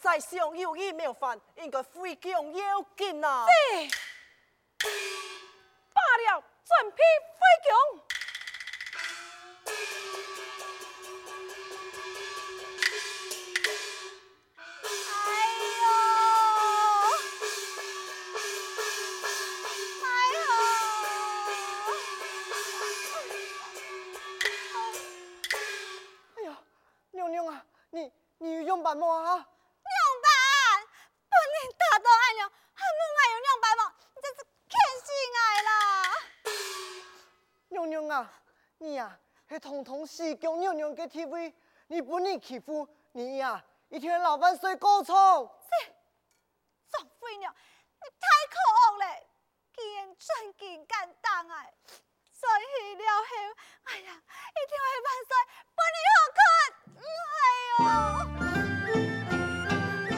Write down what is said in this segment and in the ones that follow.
在上有意没有犯，应该非常要紧啊。罢了，准备你呀、啊，是统统西宫娘娘的 TV，，你不能欺负你呀、啊！一天老板睡高宠。是，张飞娘，你太可恶了，竟然真敢敢当哎！所以了后，哎呀，一天万岁，不能好看，哎呦！你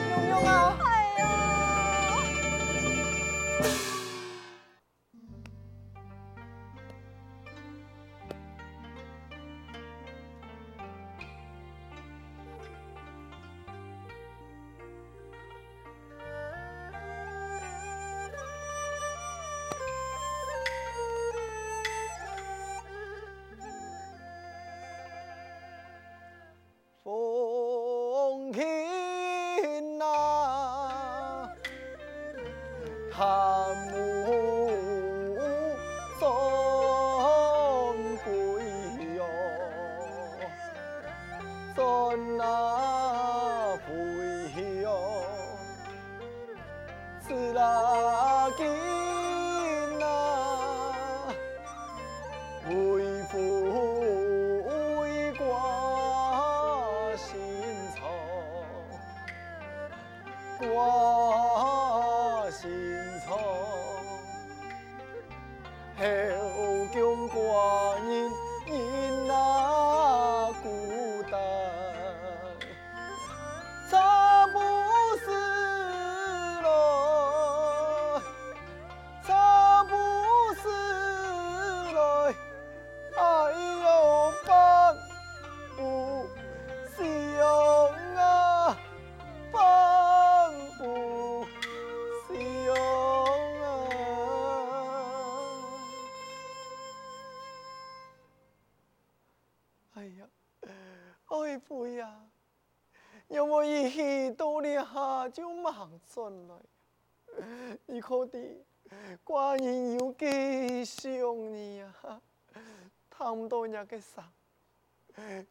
个伤，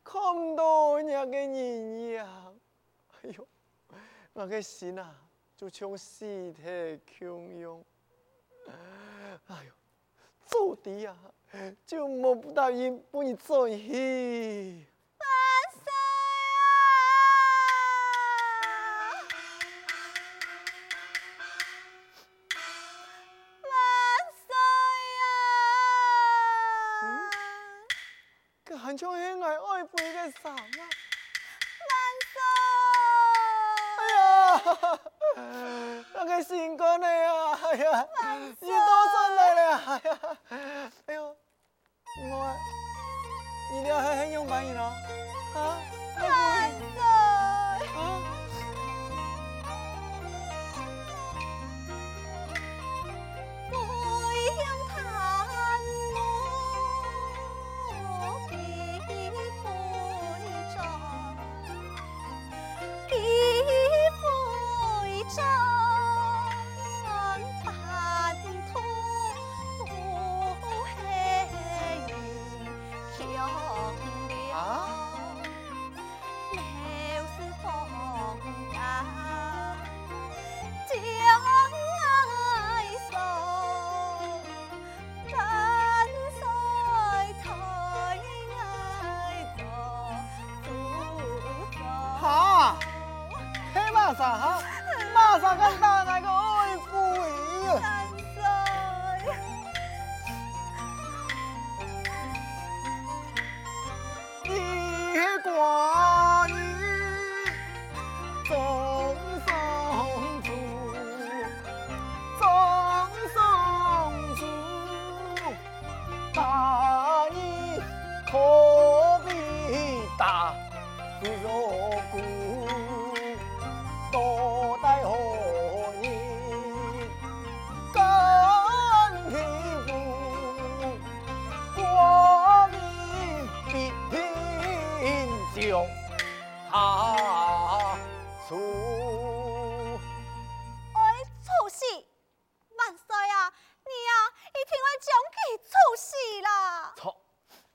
看到人个人呀！哎呦，我个心啊，就像尸体汹涌。哎呦，做的啊，就摸不到人不你做戏。爱妃的伤啊！万岁！哎呀，那个新官的呀，哎呀，你多上来了，哎呀，哎呦，我，你俩还很勇敢，你喏，啊？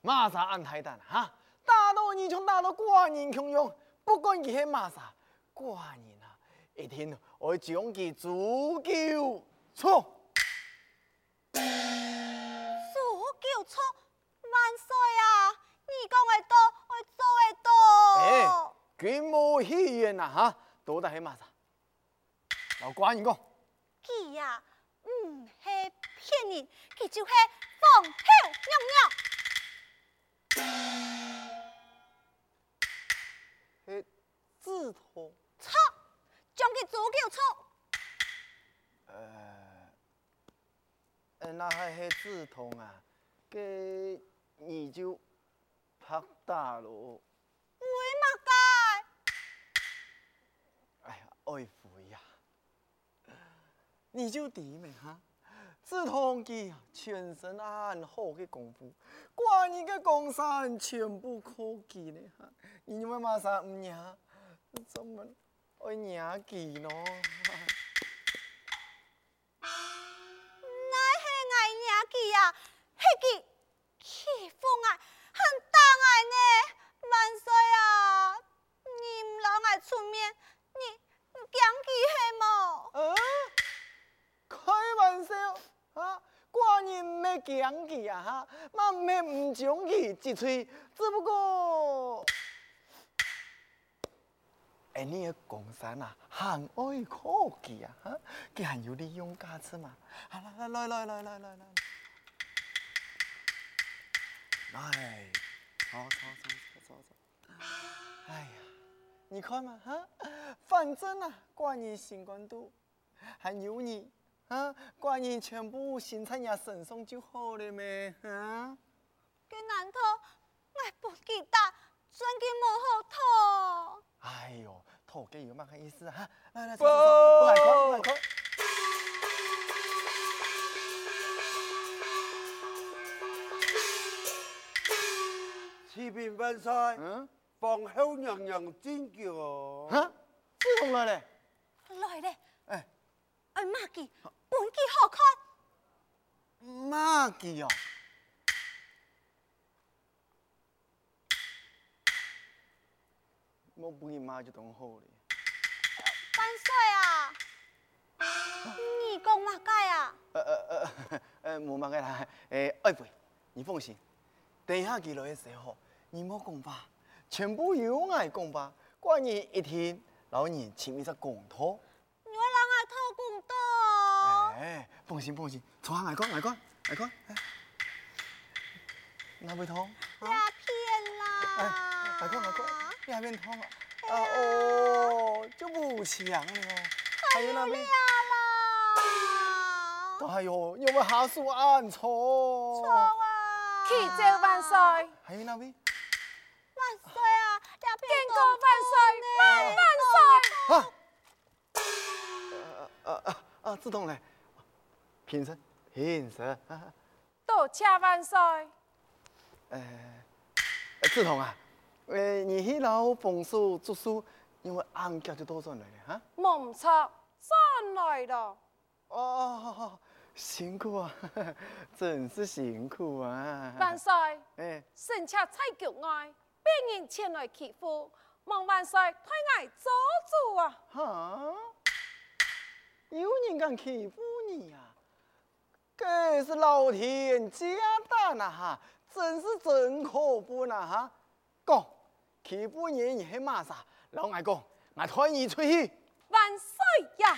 马啥安太蛋哈？大到你从大到寡人穷用，不管伊系马啥，寡人啊，一定会将佢诛九错。诛九错！万岁啊！你讲的多，我做的多。哎，君无戏言呐哈，多得系马啥？老寡人讲，佢呀，唔系骗人，佢就系放屁尿尿。系字头。错，将佢左脚错。呃，呃，那还是字头啊？给你就拍大咯。为嘛该？哎呀，爱父呀！你就弟妹哈，自通记全身安好的功夫，管你的江山全部可记呢。你们马上唔娘，怎么爱娘记喏？那系爱娘记呀，迄个 欺负爱，很大爱呢。万岁啊！你唔让爱出面，你你讲记系么？嗯，开玩笑啊！寡人没讲记啊哈，嘛没唔讲记一嘴，只不过，哎，你个江山啊，很爱可记啊哈，佢还有利用价值嘛？啊，来来来来来来来，来，走走走走走走，哎呀，你看嘛哈，反正啊，寡人心肝肚，还有你啊，寡人全部心在你身上就好了咩？啊？佢难道爱不记得，转给幕后头？哎呦，头给有嘛个意思啊？来来走走走，不来看不来看。启禀万岁，嗯？皇后娘娘进宫。哈？自从来嘞？来嘞！哎，哎，马记，本记好看。马记哦。我不给妈就当好了。万岁啊！你讲嘛该啊？呃呃呃呃，冇嘛个啦。诶，爱妃，你放心，等一下佢来的时候，你莫讲吧，全部由我讲吧。寡人一听，老人前面在讲妥。哎，放心放心，坐下来讲来讲来讲。哪位通？诈骗啦！来讲来讲，你还没通啊？啊哦，就不强了。还有那边？哎呦，有没有下属按错？错啊！启奏万岁！还有那边？万岁啊！见过万岁！万万岁！啊啊啊啊！自动嘞，平身，平身。多谢万岁。呃，志同啊，呃，你去老丰收读书，因为俺家就多赚来了哈。冇错，赚来了。哦，辛苦啊，真是辛苦啊。万岁！哎，臣妾在局外，被人前来欺负，望万岁推爱做主啊！哈？有人敢欺负你啊？这是老天加蛋呐哈，真是真可恶呐哈！讲，欺负人你还骂啥？老外讲，我推你出去。万岁呀！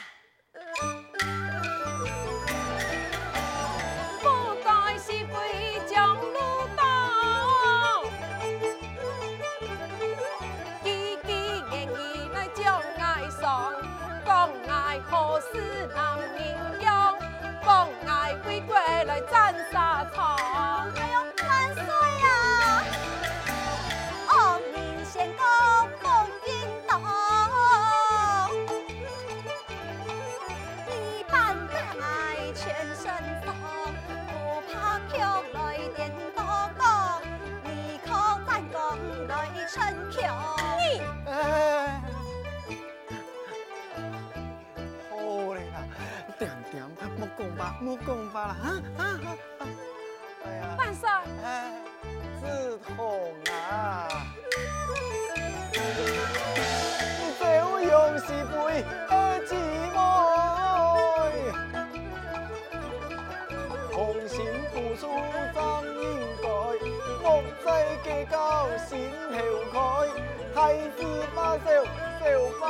有讲法啦，啊啊啊！哎呀，万岁！哎，梓潼啊，你这样是为何姊妹？同心付出真应该，莫再计较心头开，孩子把手手把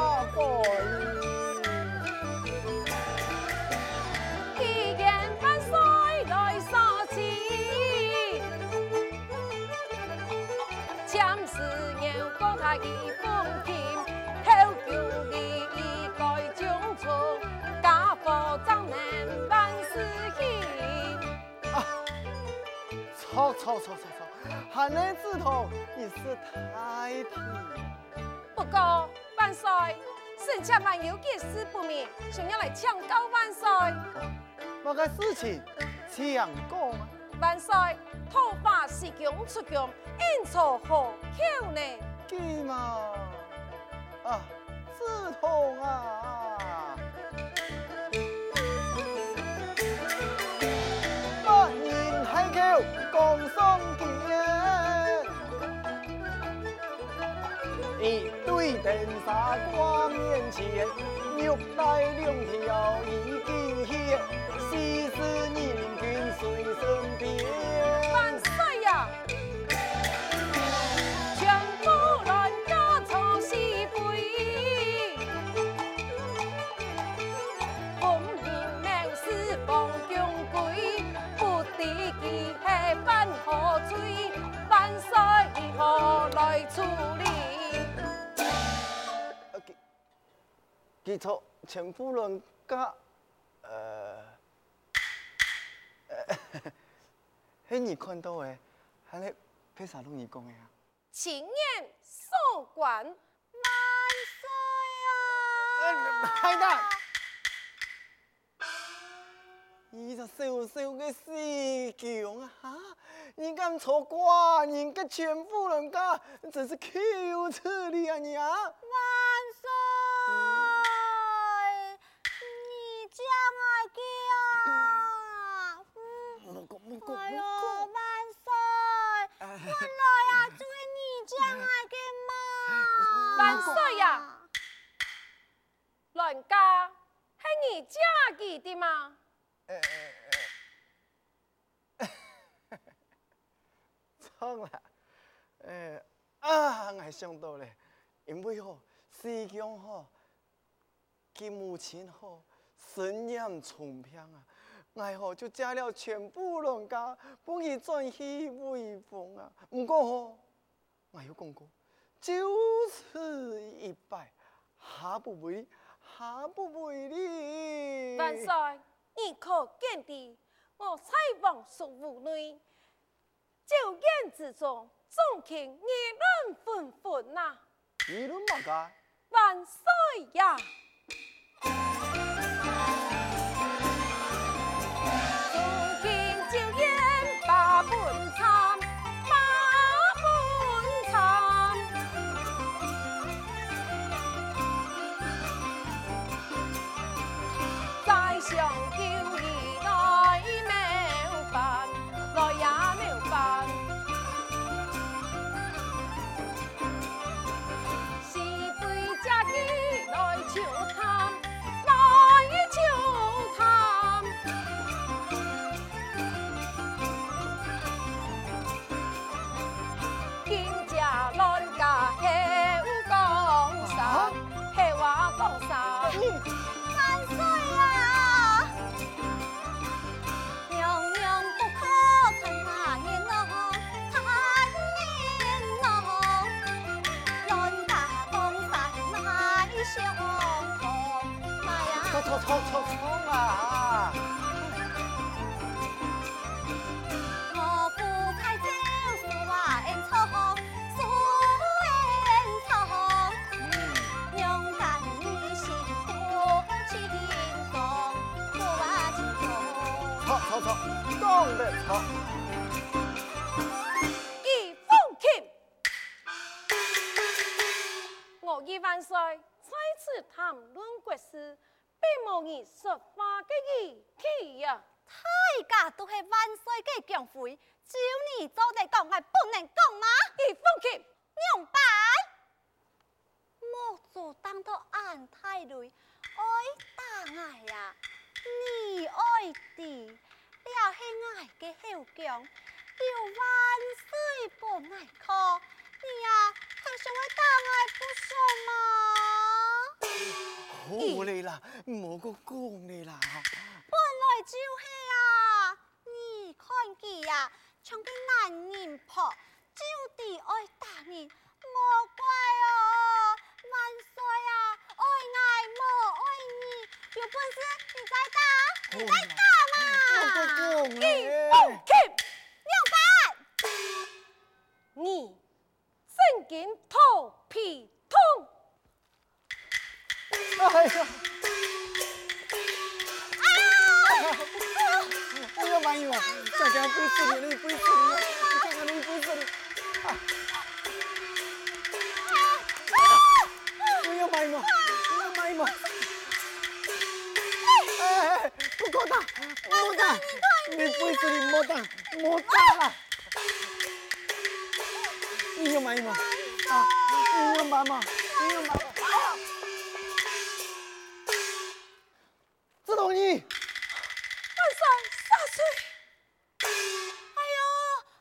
掰。一封信，偷求你该将出，家父怎能万事兴？啊，错错错错错，喊你梓潼也是太甜。不过万岁，臣妾还有件事不明，想要来请教万岁。那个事情，请讲啊。万岁，头发是强出强，应从何巧呢？鸡嘛，啊，梓潼啊，八年海口共桑见，一对登山挂面前，玉带两条已经现，西施年君随身边。万岁呀！处理。记错，前夫人家，呃，呃，嘿，你看到诶，还咧配啥东西讲诶啊？请言所关，万岁啊！海胆，伊个小小嘅西宫啊！你敢错过人家全夫人家，真是羞耻你啊你啊！万岁，你将我叫，哎呦，万岁，原来啊，就是你？万岁呀，乱家系你家己的吗？错啦，哎啊，我想到咧，因为吼西宫吼，佢母亲吼身染重病啊，我吼就嫁了全部人家，帮佢转去威风啊。不过吼，我有讲过，就此一败，下不为，下不为哩。万岁，你可见得，我采访属妇女。酒宴之中，众卿议论纷纷呐。议论么个？万岁呀！你说话的义气呀。大家都是万岁嘅强妃，照你做得讲，系不能讲吗？你放弃，娘白，莫做当到安太累，爱打爱呀，你爱的，了是爱嘅后强，要万岁不爱可，你呀还想爱打爱不？好你啦，莫个讲你啦。本来就是啊，你看佢啊，像个男人婆，就地爱打人，莫怪哦。万岁啊，爱爱莫爱你，有本事你再打，你再打嘛。你你。放弃，娘办，你真经头皮痛。哎呀！哎呀妈呀！大家不死你，你不死你，你看看你不死你。哎呀妈呀！哎呀妈呀！哎哎，不够打，不打，你不死你莫打，莫打了。哎呀妈呀！啊！哎呀妈妈！哎呀妈妈！自动你。万岁，杀水！哎呦，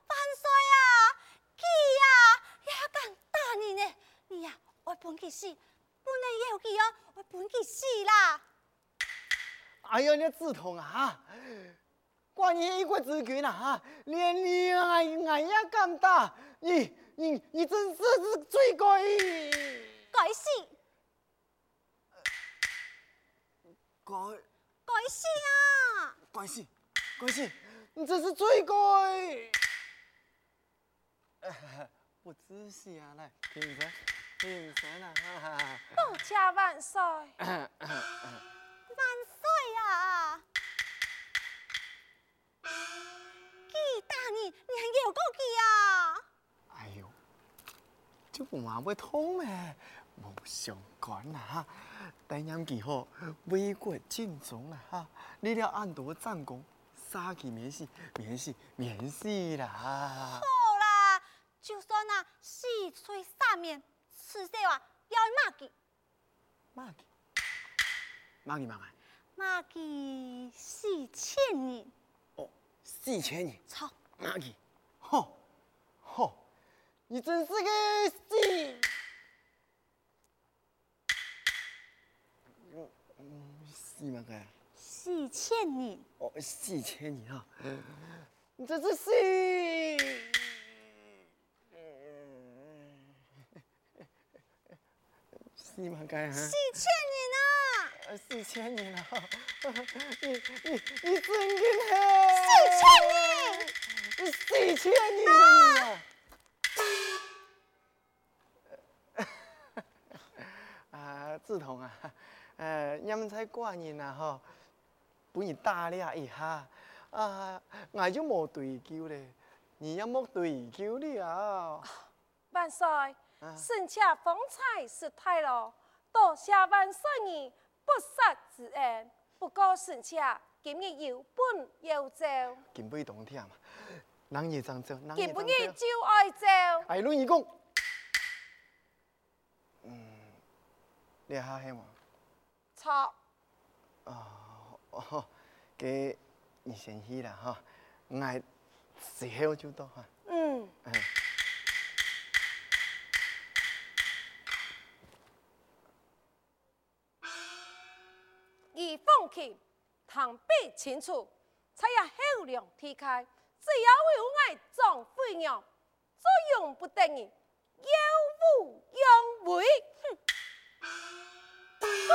万岁啊，佢呀也敢打你呢，你呀爱本佢死，不能有佢哦，爱本佢死啦。哎呀，你自痛啊！关于一国之君啊！哈，连你爱爱也敢打，你你你真是是罪鬼！该死，该该死啊！该死该死，你这是罪鬼！不仔细啊，来平身平身啊！哈哈多谢万岁。你，你还有过佢啊？哎呦，这不嘛会痛咩？无相关啦哈，但念记好，为国尽忠啦哈，你了按多战功，杀气免死，免死免死啦！好啦，就算啊四吹三面，此时啊要骂佢，骂佢，骂你骂我？骂佢四千年，哦，四千年，操！骂佢，吼吼，你真是个死！死嘛个？四千年，哦，四千年啊，你这是死！死嘛个啊？四千年啊！呃四千年了，你你你真劲嘿！四千年，你四千年了你啊！啊，志同啊，呃，阴差挂人啊，吼，不你打了一下，啊，我就冇对救嘞，你也冇对救了。万岁，啊臣妾方才失态了，多谢万岁你不杀之恩。不过臣妾今日有本要奏，今不冬天嘛，人也长走，人也今不长走。日就爱奏。哎，论一讲，嗯，你下黑嘛？错，哦哦，给你先去啦哈，我时候就到哈。嗯，嗯，以放弃，唐必清楚，才要后梁提开，只要有爱壮飞扬，作用不等于有无用为。哼，哼。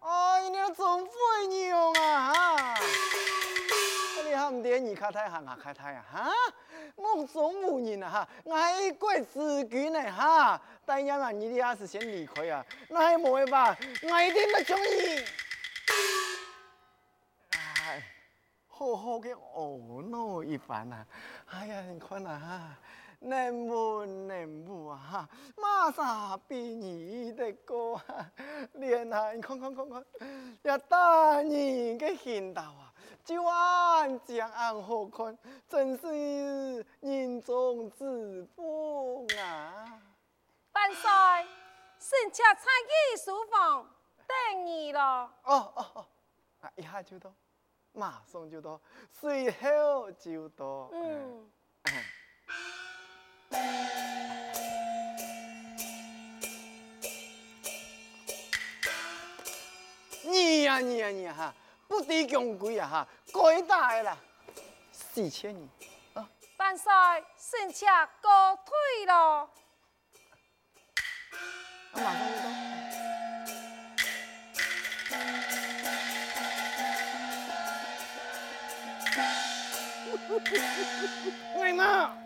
哎，你那真会用啊！你还唔点你开台哈，我开台啊哈？我总无人啊哈，爱国之君呢哈！但要嘛，你哋也是先离开啊，那还冇办法，我一定要中意。哎，好好嘅懊恼一番啊！哎呀，你看啊哈，能文能武啊哈，马上比你的高啊！连啊，你看看看看，要大人嘅行道啊，就安这样好看，真是人中之凤啊！万岁，臣妾参议书房等你了。哦哦哦，啊一下就到，马上就到，随后就到。嗯。你呀你呀你哈，不敌强贵呀哈，该大啦，四千年啊！万岁，臣妾告退了。马上就到。为嘛？